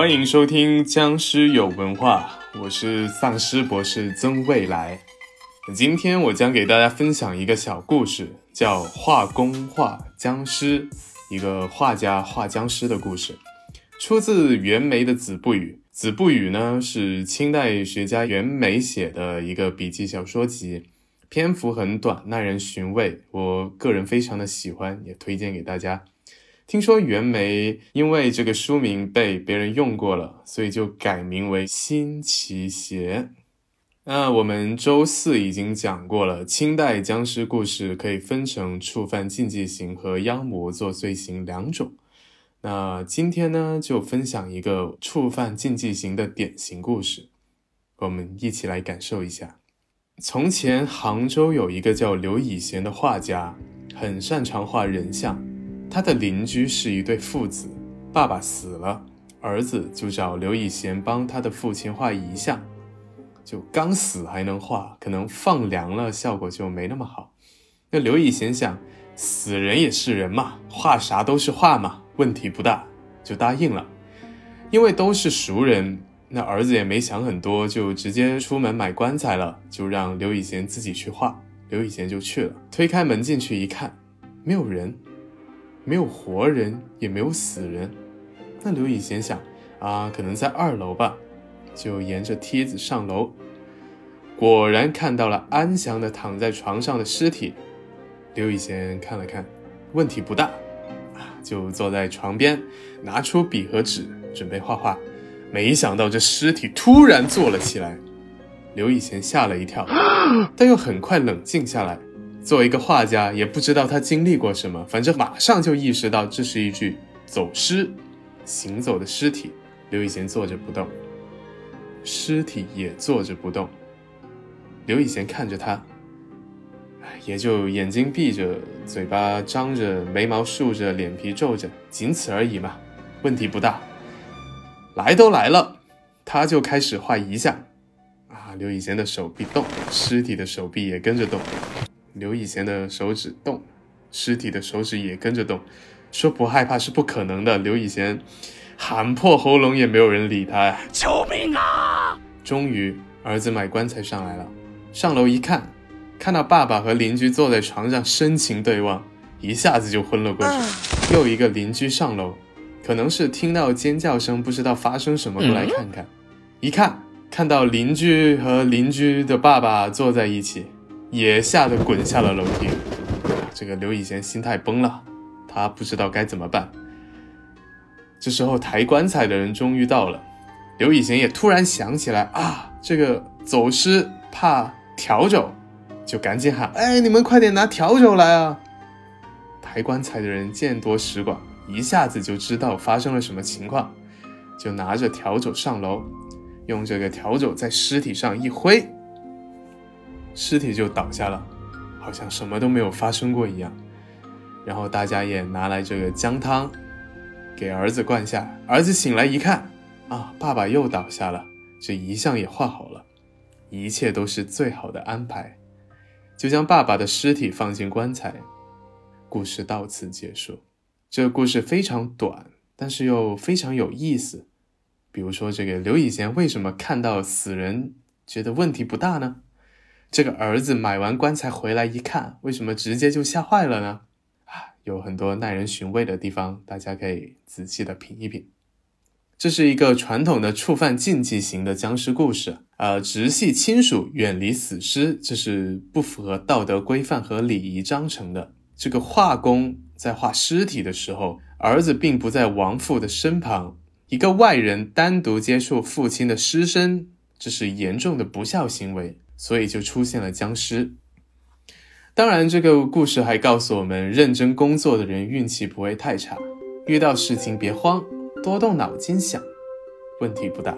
欢迎收听僵尸有文化，我是丧尸博士曾未来。今天我将给大家分享一个小故事，叫《画工画僵尸》，一个画家画僵尸的故事，出自袁枚的《子不语》。《子不语》呢是清代学家袁枚写的一个笔记小说集，篇幅很短，耐人寻味。我个人非常的喜欢，也推荐给大家。听说袁枚因为这个书名被别人用过了，所以就改名为辛弃邪。那我们周四已经讲过了，清代僵尸故事可以分成触犯禁忌刑和妖魔作祟刑两种。那今天呢，就分享一个触犯禁忌刑的典型故事，我们一起来感受一下。从前杭州有一个叫刘以贤的画家，很擅长画人像。他的邻居是一对父子，爸爸死了，儿子就找刘以贤帮他的父亲画遗像。就刚死还能画，可能放凉了效果就没那么好。那刘以贤想，死人也是人嘛，画啥都是画嘛，问题不大，就答应了。因为都是熟人，那儿子也没想很多，就直接出门买棺材了，就让刘以贤自己去画。刘以贤就去了，推开门进去一看，没有人。没有活人，也没有死人。那刘以贤想，啊，可能在二楼吧，就沿着梯子上楼，果然看到了安详的躺在床上的尸体。刘以贤看了看，问题不大，啊，就坐在床边，拿出笔和纸，准备画画。没想到这尸体突然坐了起来，刘以贤吓了一跳，但又很快冷静下来。作为一个画家，也不知道他经历过什么，反正马上就意识到这是一具走尸，行走的尸体。刘以贤坐着不动，尸体也坐着不动。刘以贤看着他，也就眼睛闭着，嘴巴张着，眉毛竖着，脸皮皱着，仅此而已嘛，问题不大。来都来了，他就开始画遗像。啊，刘以贤的手臂动，尸体的手臂也跟着动。刘以贤的手指动，尸体的手指也跟着动。说不害怕是不可能的。刘以贤喊破喉咙也没有人理他呀。救命啊！终于，儿子买棺材上来了。上楼一看，看到爸爸和邻居坐在床上深情对望，一下子就昏了过去。又一个邻居上楼，可能是听到尖叫声，不知道发生什么，过来看看。一看，看到邻居和邻居的爸爸坐在一起。也吓得滚下了楼梯。这个刘以贤心态崩了，他不知道该怎么办。这时候抬棺材的人终于到了，刘以贤也突然想起来啊，这个走尸怕笤帚，就赶紧喊：“哎，你们快点拿笤帚来啊！”抬棺材的人见多识广，一下子就知道发生了什么情况，就拿着笤帚上楼，用这个笤帚在尸体上一挥。尸体就倒下了，好像什么都没有发生过一样。然后大家也拿来这个姜汤，给儿子灌下。儿子醒来一看，啊，爸爸又倒下了，这遗像也画好了，一切都是最好的安排。就将爸爸的尸体放进棺材，故事到此结束。这故事非常短，但是又非常有意思。比如说，这个刘以贤为什么看到死人觉得问题不大呢？这个儿子买完棺材回来一看，为什么直接就吓坏了呢？啊，有很多耐人寻味的地方，大家可以仔细的品一品。这是一个传统的触犯禁忌型的僵尸故事，呃，直系亲属远离死尸，这是不符合道德规范和礼仪章程的。这个画工在画尸体的时候，儿子并不在亡父的身旁，一个外人单独接触父亲的尸身，这是严重的不孝行为。所以就出现了僵尸。当然，这个故事还告诉我们，认真工作的人运气不会太差，遇到事情别慌，多动脑筋想，问题不大。